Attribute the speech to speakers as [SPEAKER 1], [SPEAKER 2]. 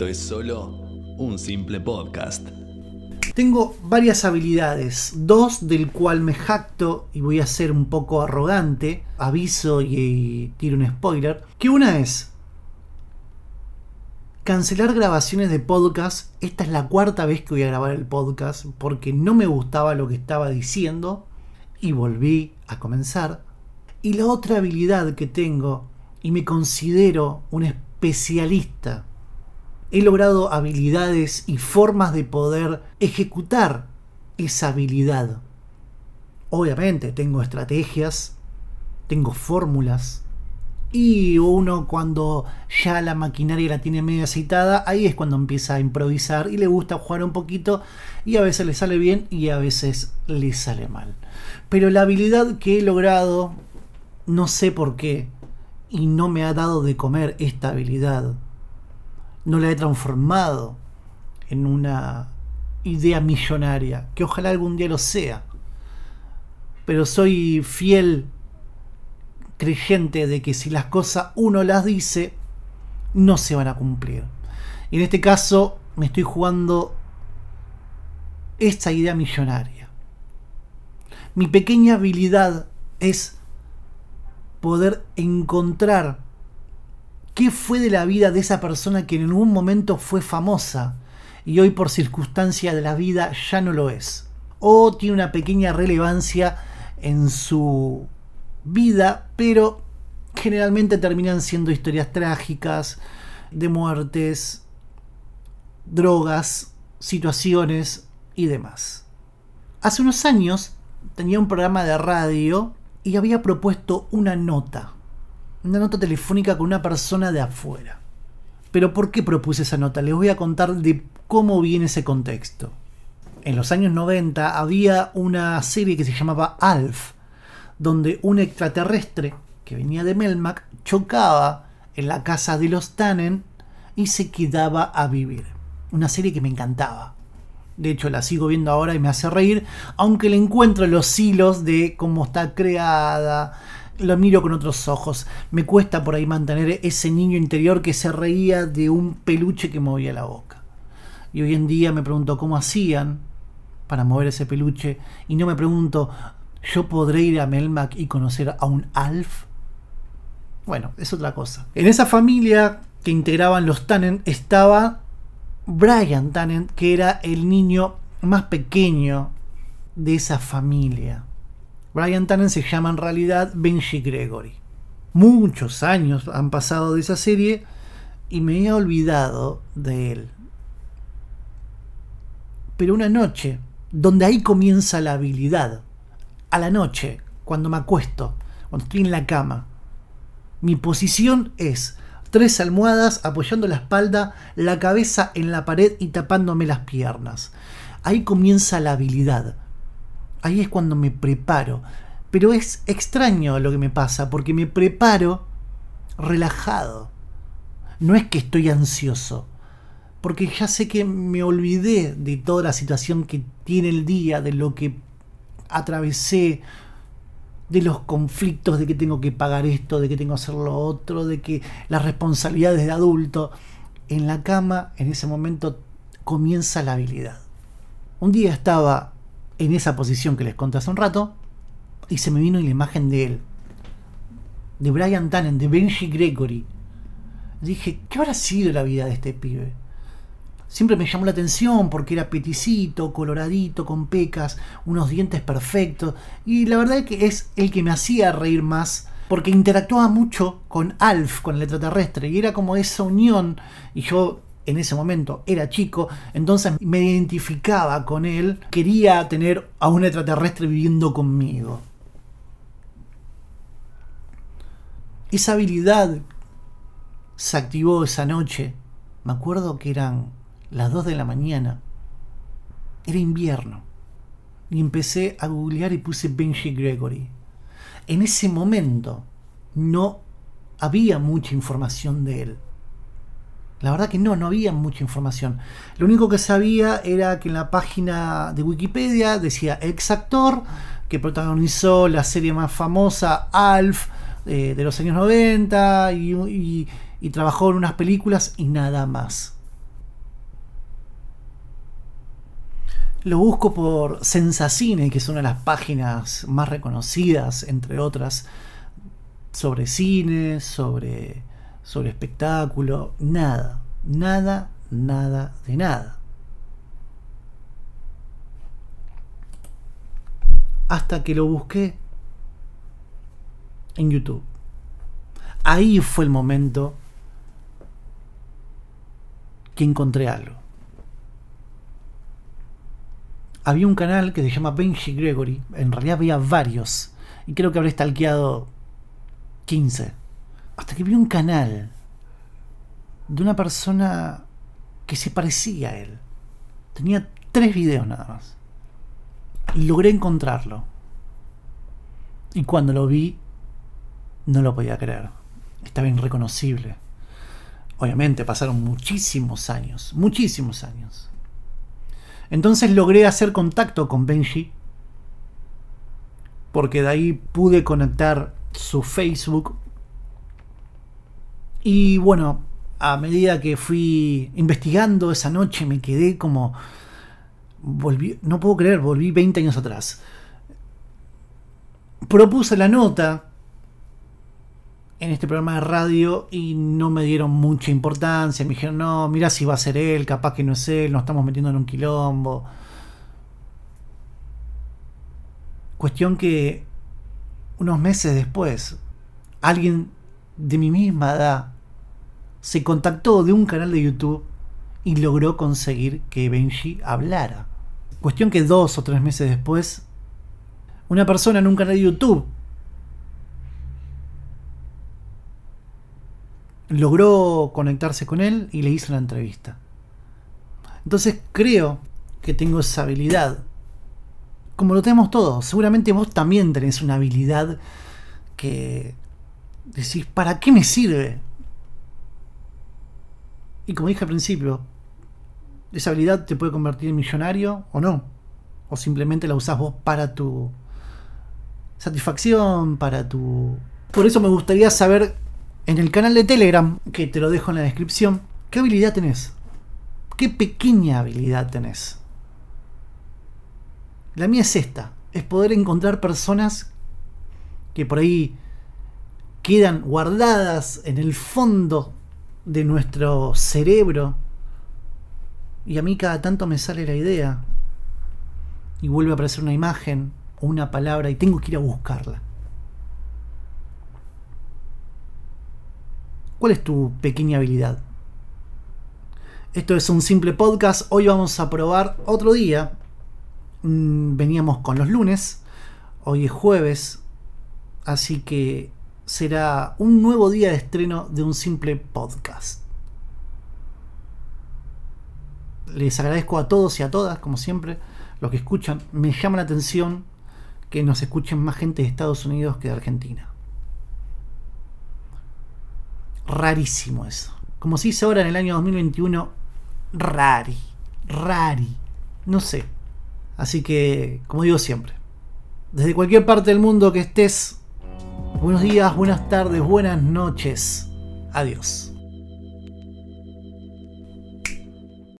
[SPEAKER 1] esto es solo un simple podcast.
[SPEAKER 2] Tengo varias habilidades, dos del cual me jacto y voy a ser un poco arrogante, aviso y, tiro un spoiler, que una es cancelar grabaciones de podcast. Esta es la cuarta vez que voy a grabar el podcast porque no me gustaba lo que estaba diciendo y volví a comenzar. Y la otra habilidad que tengo y me considero un especialista he logrado habilidades y formas de poder ejecutar esa habilidad. Obviamente tengo estrategias, tengo fórmulas, y uno cuando ya la maquinaria la tiene medio aceitada, ahí es cuando empieza a improvisar y le gusta jugar un poquito y a veces le sale bien y a veces le sale mal. Pero la habilidad que he logrado, no sé por qué, y no me ha dado de comer esta habilidad no la he transformado en una idea millonaria, que ojalá algún día lo sea. Pero soy fiel creyente de que si las cosas uno las dice, no se van a cumplir. Y en este caso me estoy jugando esta idea millonaria. Mi pequeña habilidad es poder encontrar ¿Qué fue de la vida de esa persona que en algún momento fue famosa y hoy por circunstancia de la vida ya no lo es? O tiene una pequeña relevancia en su vida, pero generalmente terminan siendo historias trágicas, de muertes, drogas, situaciones y demás. Hace unos años tenía un programa de radio y había propuesto una nota una nota telefónica con una persona de afuera. Pero ¿por qué propuse esa nota? Les voy a contar de cómo viene ese contexto. En los años 90 había una serie que se llamaba Alf, donde un extraterrestre que venía de Melmac chocaba en la casa de los Tannen y se quedaba a vivir. Una serie que me encantaba. De hecho, la sigo viendo ahora y me hace reír, aunque le encuentro los hilos de cómo está creada, lo miro con otros ojos. Me cuesta por ahí mantener ese niño interior que se reía de un peluche que movía la boca. Y hoy en día me pregunto cómo hacían para mover ese peluche y no me pregunto, ¿yo podré ir a Melmac y conocer a un Alf? Bueno, es otra cosa. En esa familia que integraban los Tannen estaba Brian Tannen, que era el niño más pequeño de esa familia. Brian Tannen se llama en realidad Benji Gregory. Muchos años han pasado de esa serie y me he olvidado de él. Pero una noche, donde ahí comienza la habilidad, a la noche, cuando me acuesto, cuando estoy en la cama, mi posición es tres almohadas apoyando la espalda, la cabeza en la pared y tapándome las piernas. Ahí comienza la habilidad ahí es cuando me preparo. Pero es extraño lo que me pasa, porque me preparo relajado. No es que estoy ansioso, porque ya sé que me olvidé de toda la situación que tiene el día, de lo que atravesé, de los conflictos de que tengo que pagar esto, de que tengo que hacer lo otro, de que las responsabilidades de adulto. En la cama, en ese momento, comienza la habilidad. Un día estaba en esa posición que les conté hace un rato y se me vino la imagen de él, de Brian Tannen, de Benji Gregory. Dije, ¿qué habrá sido la vida de este pibe? Siempre me llamó la atención porque era peticito, coloradito, con pecas, unos dientes perfectos. Y la verdad es que es el que me hacía reír más porque interactuaba mucho con Alf, con el extraterrestre. Y era como esa unión. Y yo en ese momento era chico, entonces me identificaba con él, quería tener a un extraterrestre viviendo conmigo. Esa habilidad se activó esa noche. Me acuerdo que eran las 2 de la mañana. Era invierno. Y empecé a googlear y puse Benji Gregory. En ese momento no había mucha información de él. La verdad que no, no había mucha información. Lo único que sabía era que en la página de Wikipedia decía ex actor que protagonizó la serie más famosa, Alf, eh, de los años 90, y, y trabajó en unas películas y nada más. Lo busco por Sensacine, que es una de las páginas más reconocidas, entre otras, sobre cine, sobre sobre espectáculo. Nada, nada, nada de nada. Hasta que lo busqué en YouTube. Ahí fue el momento que encontré algo. Había un canal que se llama Benji Gregory, en realidad había varios, y creo que habré stalkeado 15. Hasta que vi un canal de una persona que se parecía a él. Tenía tres videos nada más. Y logré encontrarlo. Y cuando lo vi, no lo podía creer. Estaba irreconocible. Obviamente pasaron muchísimos años, muchísimos años. Entonces logré hacer contacto con Benji, porque de ahí pude conectar su Facebook. Y bueno, a medida que fui investigando esa noche me quedé como... Volví, no puedo creer, volví 20 años atrás. Propuse la nota en este programa de radio y no me dieron mucha importancia. Me dijeron, no, mira si va a ser él, capaz que no es él, nos estamos metiendo en un quilombo. Cuestión que unos meses después, alguien de mi misma edad se contactó de un canal de YouTube y logró conseguir que Benji hablara. Cuestión que dos o tres meses después, una persona en un canal de YouTube logró conectarse con él y le hizo la entrevista. Entonces creo que tengo esa habilidad. Como lo tenemos todos. Seguramente vos también tenés una habilidad que decís, ¿para qué me sirve? Y como dije al principio, esa habilidad te puede convertir en millonario o no. O simplemente la usás vos para tu satisfacción, para tu... Por eso me gustaría saber en el canal de Telegram, que te lo dejo en la descripción, ¿qué habilidad tenés? ¿Qué pequeña habilidad tenés? La mía es esta, es poder encontrar personas que por ahí quedan guardadas en el fondo de nuestro cerebro y a mí cada tanto me sale la idea y vuelve a aparecer una imagen o una palabra y tengo que ir a buscarla. ¿Cuál es tu pequeña habilidad? Esto es un simple podcast. Hoy vamos a probar otro día. Mm, veníamos con los lunes. Hoy es jueves. Así que será un nuevo día de estreno de un simple podcast. Les agradezco a todos y a todas, como siempre, los que escuchan. Me llama la atención que nos escuchen más gente de Estados Unidos que de Argentina. Rarísimo eso. Como se dice ahora en el año 2021, rari, rari, no sé. Así que, como digo siempre, desde cualquier parte del mundo que estés, buenos días, buenas tardes, buenas noches. Adiós.